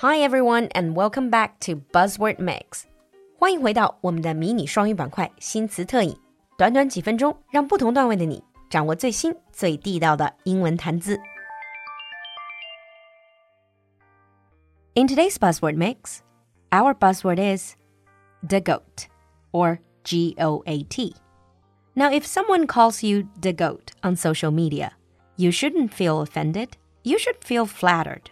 Hi everyone, and welcome back to Buzzword Mix. 欢迎回到我们的迷你双语板块新词特饮，短短几分钟，让不同段位的你掌握最新最地道的英文谈资。In today's Buzzword Mix, our buzzword is the goat or G O A T. Now, if someone calls you the goat on social media, you shouldn't feel offended. You should feel flattered.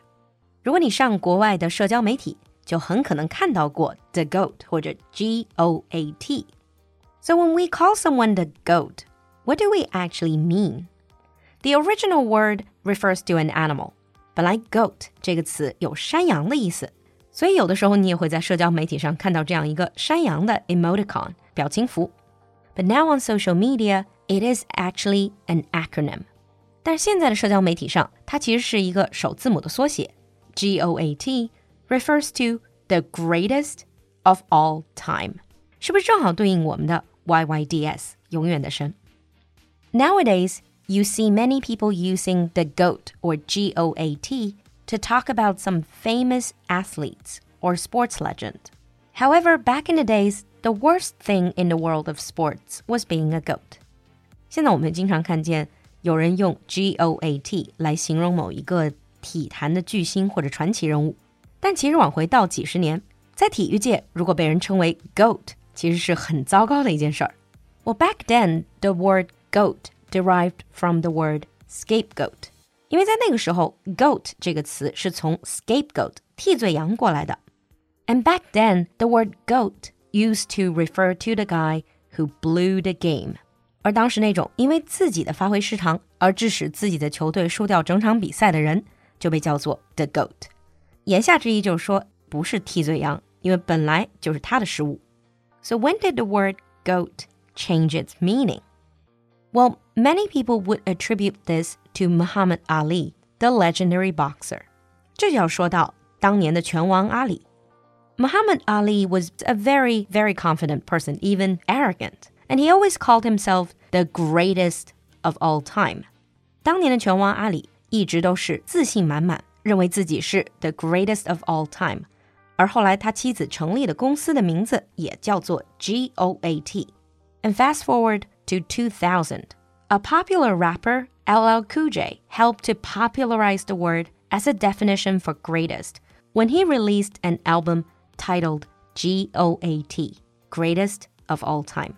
如果你上国外的社交媒体，就很可能看到过 the goat 或者 G O A T。So when we call someone the goat, what do we actually mean? The original word refers to an animal. 本来 goat 这个词有山羊的意思，所以有的时候你也会在社交媒体上看到这样一个山羊的 emoticon 表情符。But now on social media, it is actually an acronym. 但是现在的社交媒体上，它其实是一个首字母的缩写。 GOAT refers to the greatest of all time，是不是正好对应我们的 YYDS 永远的神？Nowadays, you see many people using the GOAT or GOAT to talk about some famous athletes or sports legend. However, back in the days, the worst thing in the world of sports was being a goat. 现在我们经常看见有人用 GOAT 来形容某一个 体坛的巨星或者传奇人物，但其实往回倒几十年，在体育界，如果被人称为 GOAT，其实是很糟糕的一件事儿。Well, back then the word goat derived from the word scapegoat，因为在那个时候，goat 这个词是从 scapegoat 替罪羊过来的。And back then the word goat used to refer to the guy who blew the game。而当时那种因为自己的发挥失常而致使自己的球队输掉整场比赛的人， 就被叫做 the goat。言下之意就是说，不是替罪羊，因为本来就是他的失误。So when did the word goat change its meaning? Well, many people would attribute this to Muhammad Ali, the legendary boxer. 这就要说到当年的拳王阿里。Muhammad Ali was a very, very confident person, even arrogant, and he always called himself the greatest of all time. 当年的拳王阿里 一直都是自信满满，认为自己是 the greatest of all time。而后来他妻子成立的公司的名字也叫做 GOAT。And fast forward to 2000, a popular rapper, LL Cool J, helped to popularize the word as a definition for greatest when he released an album titled GOAT, Greatest of All Time.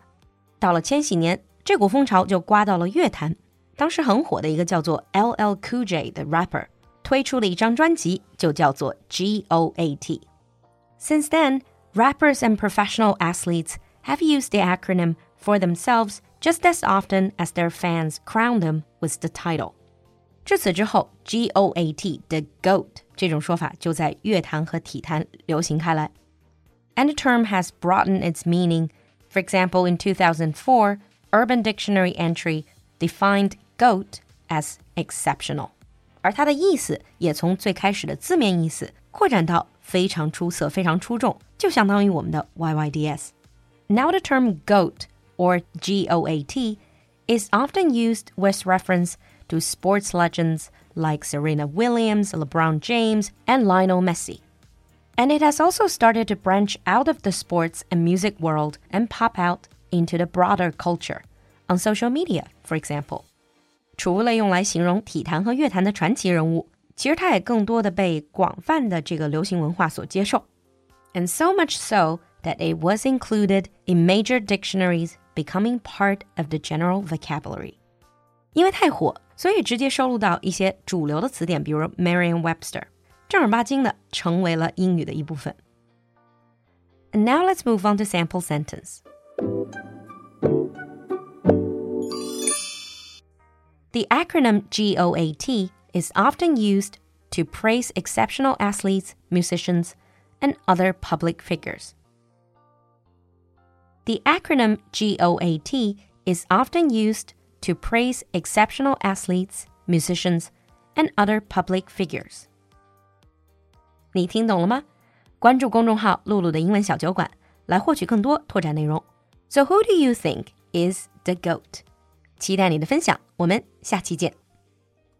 到了千禧年，这股风潮就刮到了乐坛。 当时很火的一个叫做 LL Cool J 的 rapper 推出了一张专辑，就叫做 GOAT。Since then, rappers and professional athletes have used the acronym for themselves just as often as their fans crown them with the title. 至此之后，GOAT 的 GOAT 这种说法就在乐坛和体坛流行开来。And the term has broadened its meaning. For example, in 2004, Urban Dictionary entry defined goat as exceptional，而它的意思也从最开始的字面意思扩展到非常出色、非常出众，就相当于我们的 YYDS。Now the term goat or GOAT is often used with reference to sports legends like Serena Williams, LeBron James, and Lionel Messi. And it has also started to branch out of the sports and music world and pop out into the broader culture on social media, for example. 除了用来形容体坛和乐坛的传奇人物，其实它也更多的被广泛的这个流行文化所接受，and so much so that it was included in major dictionaries, becoming part of the general vocabulary. 因为太火，所以直接收录到一些主流的词典，比如 Merriam-Webster，正儿八经的成为了英语的一部分。And now let's move on to sample sentence. The acronym GOAT is often used to praise exceptional athletes, musicians, and other public figures. The acronym GOAT is often used to praise exceptional athletes, musicians, and other public figures. 你听懂了吗？关注公众号“璐璐的英文小酒馆”，来获取更多拓展内容。So who do you think is the goat? 期待你的分享，我们下期见。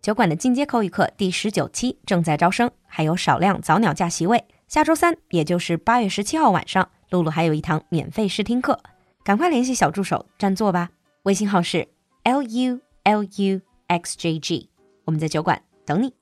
酒馆的进阶口语课第十九期正在招生，还有少量早鸟架席位。下周三，也就是八月十七号晚上，露露还有一堂免费试听课，赶快联系小助手占座吧。微信号是 l u l u x j g，我们在酒馆等你。